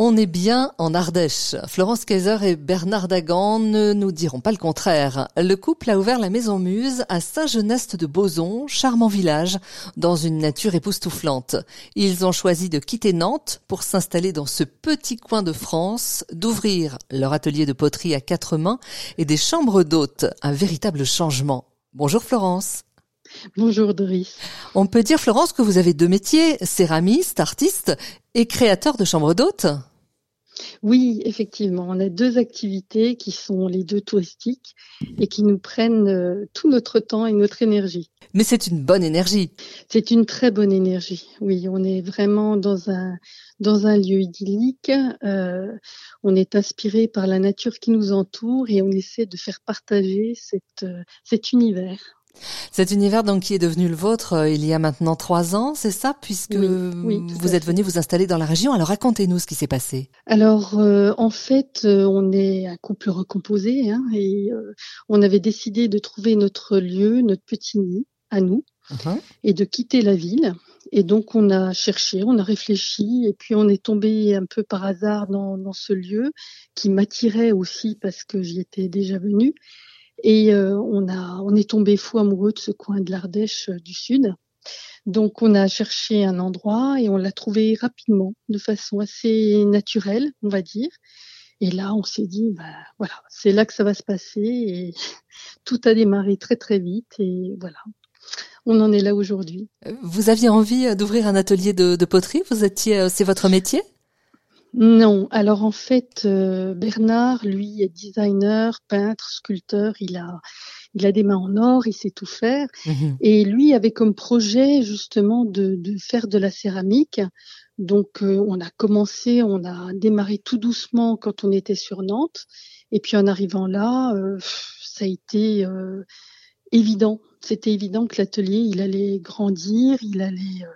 On est bien en Ardèche. Florence Kaiser et Bernard Dagan ne nous diront pas le contraire. Le couple a ouvert la Maison Muse à Saint-Genest de Boson, charmant village, dans une nature époustouflante. Ils ont choisi de quitter Nantes pour s'installer dans ce petit coin de France, d'ouvrir leur atelier de poterie à quatre mains et des chambres d'hôtes. Un véritable changement. Bonjour Florence. Bonjour Doris. On peut dire Florence que vous avez deux métiers, céramiste, artiste et créateur de chambres d'hôtes? Oui, effectivement, on a deux activités qui sont les deux touristiques et qui nous prennent euh, tout notre temps et notre énergie. Mais c'est une bonne énergie. C'est une très bonne énergie. Oui, on est vraiment dans un dans un lieu idyllique. Euh, on est inspiré par la nature qui nous entoure et on essaie de faire partager cette, euh, cet univers. Cet univers donc qui est devenu le vôtre euh, il y a maintenant trois ans, c'est ça, puisque vous êtes venu vous installer dans la région. Alors racontez-nous ce qui s'est passé. Alors euh, en fait, euh, on est un couple recomposé hein, et on avait décidé de trouver notre lieu, notre petit nid à nous, uh-huh. et de quitter la ville. Et donc on a cherché, on a réfléchi, et puis on est tombé un peu par hasard dans, dans ce lieu qui m'attirait aussi parce que j'y étais déjà venue. Et euh, on, a, on est tombé fou amoureux de ce coin de l'Ardèche euh, du Sud. Donc on a cherché un endroit et on l'a trouvé rapidement, de façon assez naturelle, on va dire. Et là, on s'est dit, bah, voilà, c'est là que ça va se passer. Et tout a démarré très très vite. Et voilà, on en est là aujourd'hui. Vous aviez envie d'ouvrir un atelier de, de poterie? Vous étiez, c'est votre métier? Non, alors en fait, euh, Bernard, lui, est designer, peintre, sculpteur. Il a, il a des mains en or, il sait tout faire. Mhm. Et lui avait comme projet justement de, de faire de la céramique. Donc euh, on a commencé, on a démarré tout doucement quand on était sur Nantes. Et puis en arrivant là, euh, ça a été évident. C'était évident que l'atelier, il allait grandir, il allait euh,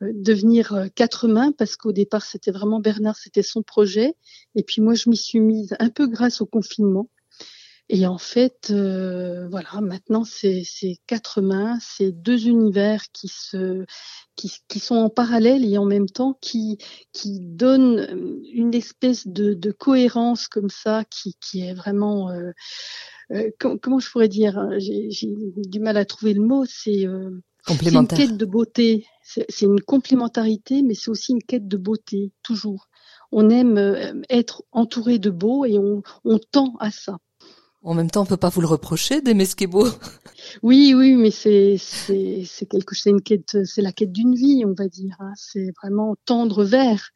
devenir euh, quatre mains parce qu'au départ c'était vraiment Bernard, c'était son projet. Et puis moi je m'y suis mise un peu grâce au confinement. Et en fait euh, voilà maintenant c'est quatre mains, c'est deux univers qui se qui, qui, sont en parallèle et en même temps qui qui donnent une espèce de, de cohérence comme ça qui qui est vraiment euh, comment je pourrais dire hein, j'ai du mal à trouver le mot c'est une quête de beauté. C'est une complémentarité, mais c'est aussi une quête de beauté, toujours. On aime euh, être entouré de beau et on, on tend à ça. En même temps, on peut pas vous le reprocher d'aimer ce qui est beau. Oui, oui, mais c'est c'est c'est quelque c'est une quête, c'est la quête d'une vie, on va dire. Hein. C'est vraiment tendre vers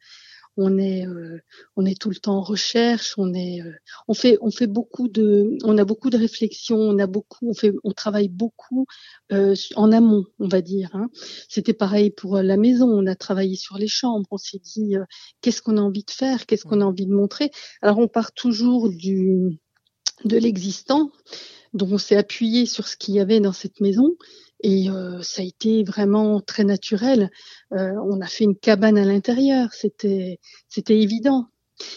on est euh, on est tout le temps en recherche, on est euh, on fait on fait beaucoup de on a beaucoup de réflexions, on a beaucoup on fait on travaille beaucoup euh, en amont, on va dire. Hein. C'était pareil pour la maison, on a travaillé sur les chambres, on s'est dit qu'est-ce qu'on a envie de faire, qu'est-ce qu'on a envie de montrer. Alors on part toujours du de l'existant, donc on s'est appuyé sur ce qu'il y avait dans cette maison et euh, ça a été vraiment très naturel. Euh, on a fait une cabane à l'intérieur, c'était c'était évident.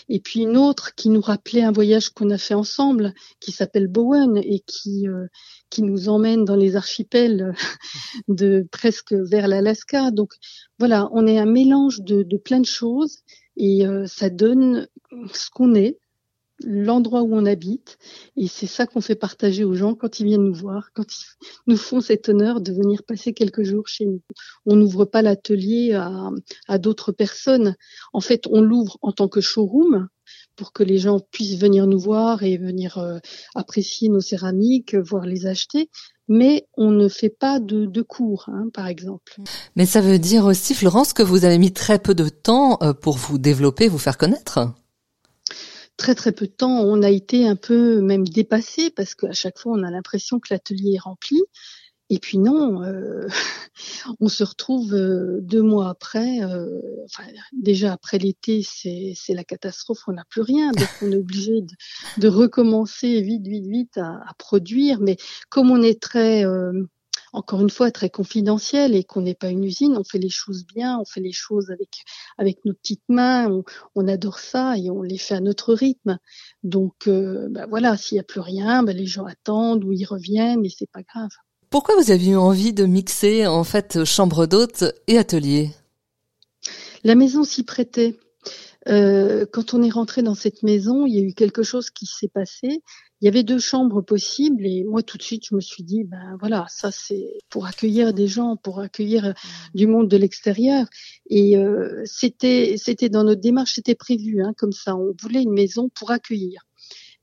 Et puis une autre qui nous rappelait un voyage qu'on a fait ensemble, qui s'appelle Bowen et qui euh, qui nous emmène dans les archipels de presque vers l'Alaska. Donc voilà, on est un mélange de, de plein de choses et ça donne ce qu'on est, l'endroit où on habite. Et c'est ça qu'on fait partager aux gens quand ils viennent nous voir, quand ils nous font cet honneur de venir passer quelques jours chez nous. On n'ouvre pas l'atelier à, d'autres personnes. En fait, on l'ouvre en tant que showroom pour que les gens puissent venir nous voir et venir euh, apprécier nos céramiques, voir les acheter. Mais on ne fait pas de, de cours, hein, par exemple. Mais ça veut dire aussi, Florence, que vous avez mis très peu de temps euh, pour vous développer, vous faire connaître? Très très peu de temps, on a été un peu même dépassé parce qu'à chaque fois on a l'impression que l'atelier est rempli. Et puis non, euh, on se retrouve euh, deux mois après. Euh, enfin, déjà après l'été, c'est la catastrophe. On n'a plus rien, donc on est obligé de, de recommencer vite, vite, vite à, à, produire. Mais comme on est très encore une fois très confidentiel et qu'on n'est pas une usine, on fait les choses bien, on fait les choses avec avec nos petites mains, on, adore ça et on les fait à notre rythme. Donc euh, bah voilà, s'il n'y a plus rien, bah les gens attendent ou ils reviennent et c'est pas grave. Pourquoi vous avez eu envie de mixer en fait chambre d'hôte et atelier? La maison s'y prêtait. Euh, euh, quand on est rentré dans cette maison, il y a eu quelque chose qui s'est passé. Il y avait deux chambres possibles et moi tout de suite je me suis dit ben voilà ça c'est pour accueillir des gens, pour accueillir euh, mmh. du monde de l'extérieur et euh, c'était c'était dans notre démarche c'était prévu hein, comme ça on voulait une maison pour accueillir.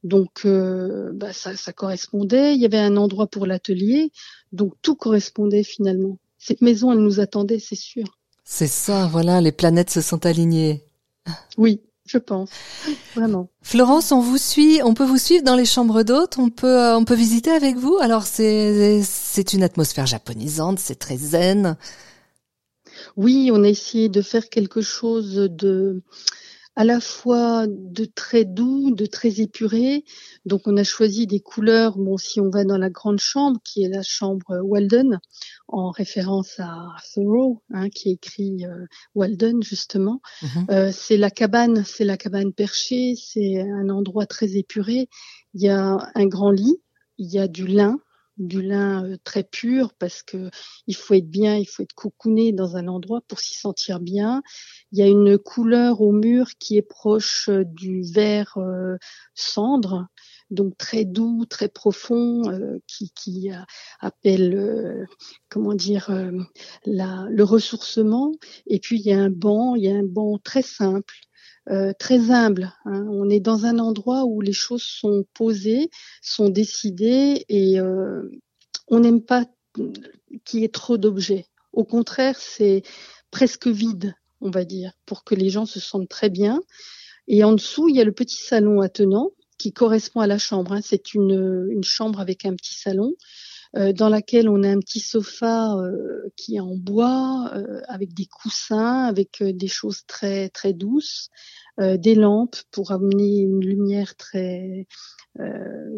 Donc ben, ça, ça correspondait. Il y avait un endroit pour l'atelier, donc tout correspondait finalement. Cette maison elle nous attendait c'est sûr. C'est ça, voilà, les planètes se sont alignées. Oui, je pense, vraiment. Florence, on vous suit, on peut vous suivre dans les chambres d'hôtes, on peut, euh, on peut visiter avec vous. Alors c'est, c'est une atmosphère japonisante, c'est très zen. Oui, on a essayé de faire quelque chose de, à la fois de très doux, de très épuré. Donc on a choisi des couleurs. Bon, si on va dans la grande chambre, qui est la chambre Walden, en référence à Thoreau, hein, qui écrit euh, Walden justement, mhm. euh, c'est la cabane, c'est la cabane perchée. C'est un endroit très épuré. Il y a un grand lit, il y a du lin, du lin euh, très pur parce que il faut être bien, il faut être cocooné dans un endroit pour s'y sentir bien. Il y a une couleur au mur qui est proche euh, du vert euh, cendre, donc très doux, très profond, qui, qui appelle comment dire la, le ressourcement. Et puis il y a un banc, il y a un banc très simple euh, très humble. Hein. On est dans un endroit où les choses sont posées, sont décidées et euh, on n'aime pas qu'il y ait trop d'objets. Au contraire, c'est presque vide, on va dire, pour que les gens se sentent très bien. Et en dessous, il y a le petit salon attenant qui correspond à la chambre. Hein. C'est une, une chambre avec un petit salon. Euh, dans laquelle on a un petit sofa euh, qui est en bois, euh, avec des coussins, avec des choses très très douces, des lampes pour amener une lumière très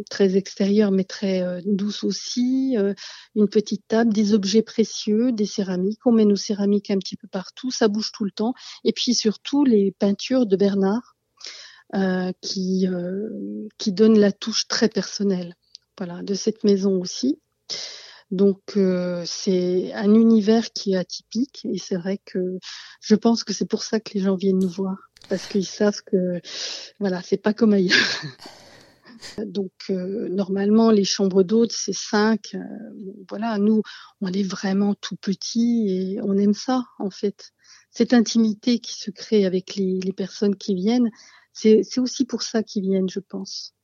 très extérieure mais très douce aussi, une petite table, des objets précieux, des céramiques. On met nos céramiques un petit peu partout, ça bouge tout le temps. Et puis surtout les peintures de Bernard qui qui donnent la touche très personnelle. Voilà, de cette maison aussi. Donc euh, c'est un univers qui est atypique et c'est vrai que je pense que c'est pour ça que les gens viennent nous voir parce qu'ils savent que voilà c'est pas comme ailleurs. Donc euh, normalement les chambres d'hôtes c'est cinq. Euh, voilà nous on est vraiment tout petit et on aime ça en fait. Cette intimité qui se crée avec les, les personnes qui viennent, c'est aussi pour ça qu'ils viennent je pense.